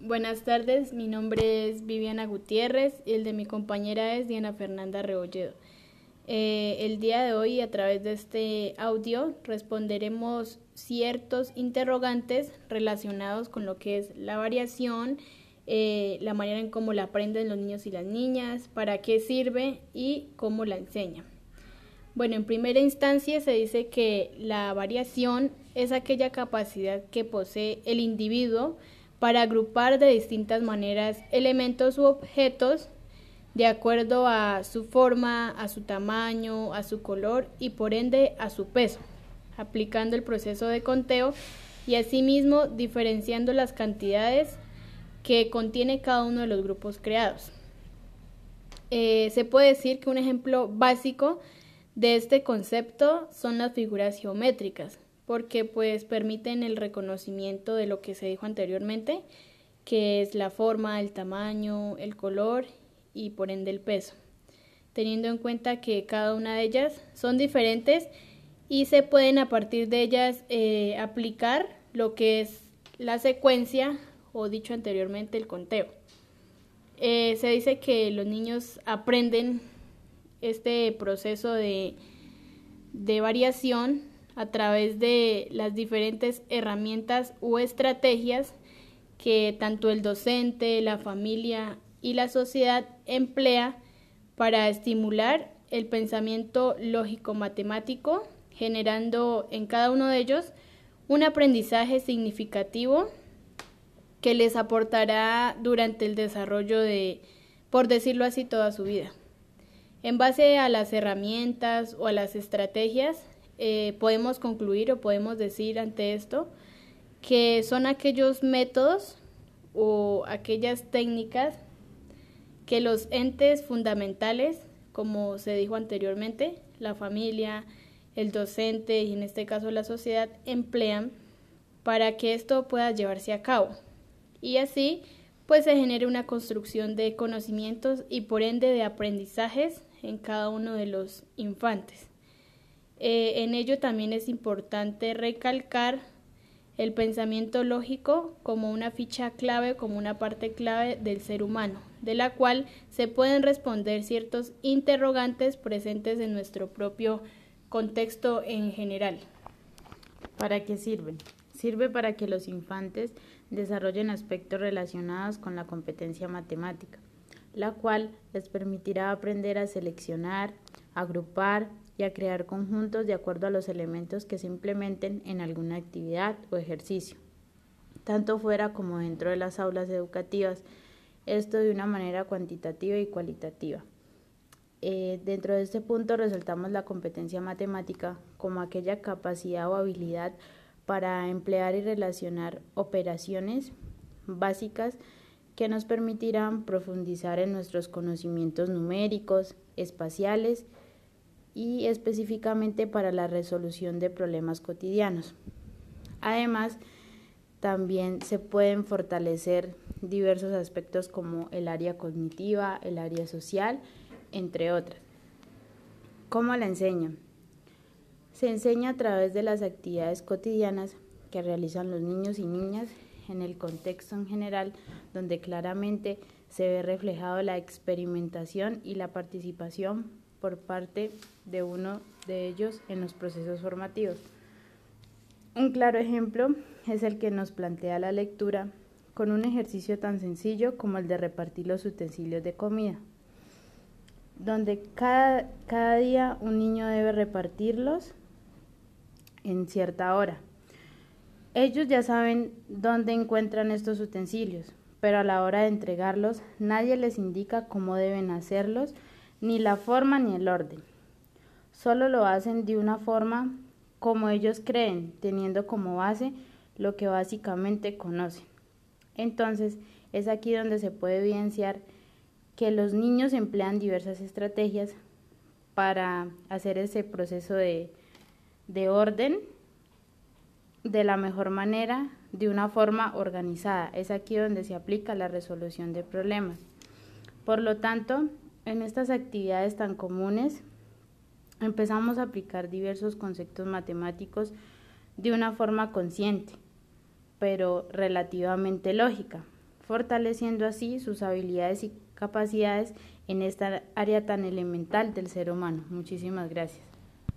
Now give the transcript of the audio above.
Buenas tardes, mi nombre es Viviana Gutiérrez y el de mi compañera es Diana Fernanda Rebolledo. Eh, el día de hoy, a través de este audio, responderemos ciertos interrogantes relacionados con lo que es la variación, eh, la manera en cómo la aprenden los niños y las niñas, para qué sirve y cómo la enseña. Bueno, en primera instancia se dice que la variación es aquella capacidad que posee el individuo para agrupar de distintas maneras elementos u objetos de acuerdo a su forma, a su tamaño, a su color y por ende a su peso, aplicando el proceso de conteo y asimismo diferenciando las cantidades que contiene cada uno de los grupos creados. Eh, se puede decir que un ejemplo básico de este concepto son las figuras geométricas, porque pues permiten el reconocimiento de lo que se dijo anteriormente, que es la forma, el tamaño, el color y por ende el peso, teniendo en cuenta que cada una de ellas son diferentes y se pueden a partir de ellas eh, aplicar lo que es la secuencia o dicho anteriormente el conteo. Eh, se dice que los niños aprenden este proceso de, de variación a través de las diferentes herramientas o estrategias que tanto el docente, la familia y la sociedad emplea para estimular el pensamiento lógico-matemático, generando en cada uno de ellos un aprendizaje significativo que les aportará durante el desarrollo de, por decirlo así, toda su vida. En base a las herramientas o a las estrategias, eh, podemos concluir o podemos decir ante esto que son aquellos métodos o aquellas técnicas que los entes fundamentales, como se dijo anteriormente, la familia, el docente y en este caso la sociedad, emplean para que esto pueda llevarse a cabo. Y así, pues se genere una construcción de conocimientos y por ende de aprendizajes en cada uno de los infantes. Eh, en ello también es importante recalcar el pensamiento lógico como una ficha clave, como una parte clave del ser humano de la cual se pueden responder ciertos interrogantes presentes en nuestro propio contexto en general. ¿Para qué sirven? Sirve para que los infantes desarrollen aspectos relacionados con la competencia matemática, la cual les permitirá aprender a seleccionar, agrupar y a crear conjuntos de acuerdo a los elementos que se implementen en alguna actividad o ejercicio, tanto fuera como dentro de las aulas educativas, esto de una manera cuantitativa y cualitativa. Eh, dentro de este punto resaltamos la competencia matemática como aquella capacidad o habilidad para emplear y relacionar operaciones básicas que nos permitirán profundizar en nuestros conocimientos numéricos, espaciales y específicamente para la resolución de problemas cotidianos. Además, también se pueden fortalecer diversos aspectos como el área cognitiva, el área social, entre otras. ¿Cómo la enseño? Se enseña a través de las actividades cotidianas que realizan los niños y niñas en el contexto en general, donde claramente se ve reflejado la experimentación y la participación por parte de uno de ellos en los procesos formativos. Un claro ejemplo es el que nos plantea la lectura con un ejercicio tan sencillo como el de repartir los utensilios de comida, donde cada, cada día un niño debe repartirlos en cierta hora. Ellos ya saben dónde encuentran estos utensilios, pero a la hora de entregarlos nadie les indica cómo deben hacerlos, ni la forma ni el orden. Solo lo hacen de una forma como ellos creen, teniendo como base lo que básicamente conocen. Entonces, es aquí donde se puede evidenciar que los niños emplean diversas estrategias para hacer ese proceso de, de orden de la mejor manera, de una forma organizada. Es aquí donde se aplica la resolución de problemas. Por lo tanto, en estas actividades tan comunes, empezamos a aplicar diversos conceptos matemáticos de una forma consciente, pero relativamente lógica, fortaleciendo así sus habilidades y capacidades en esta área tan elemental del ser humano. Muchísimas gracias.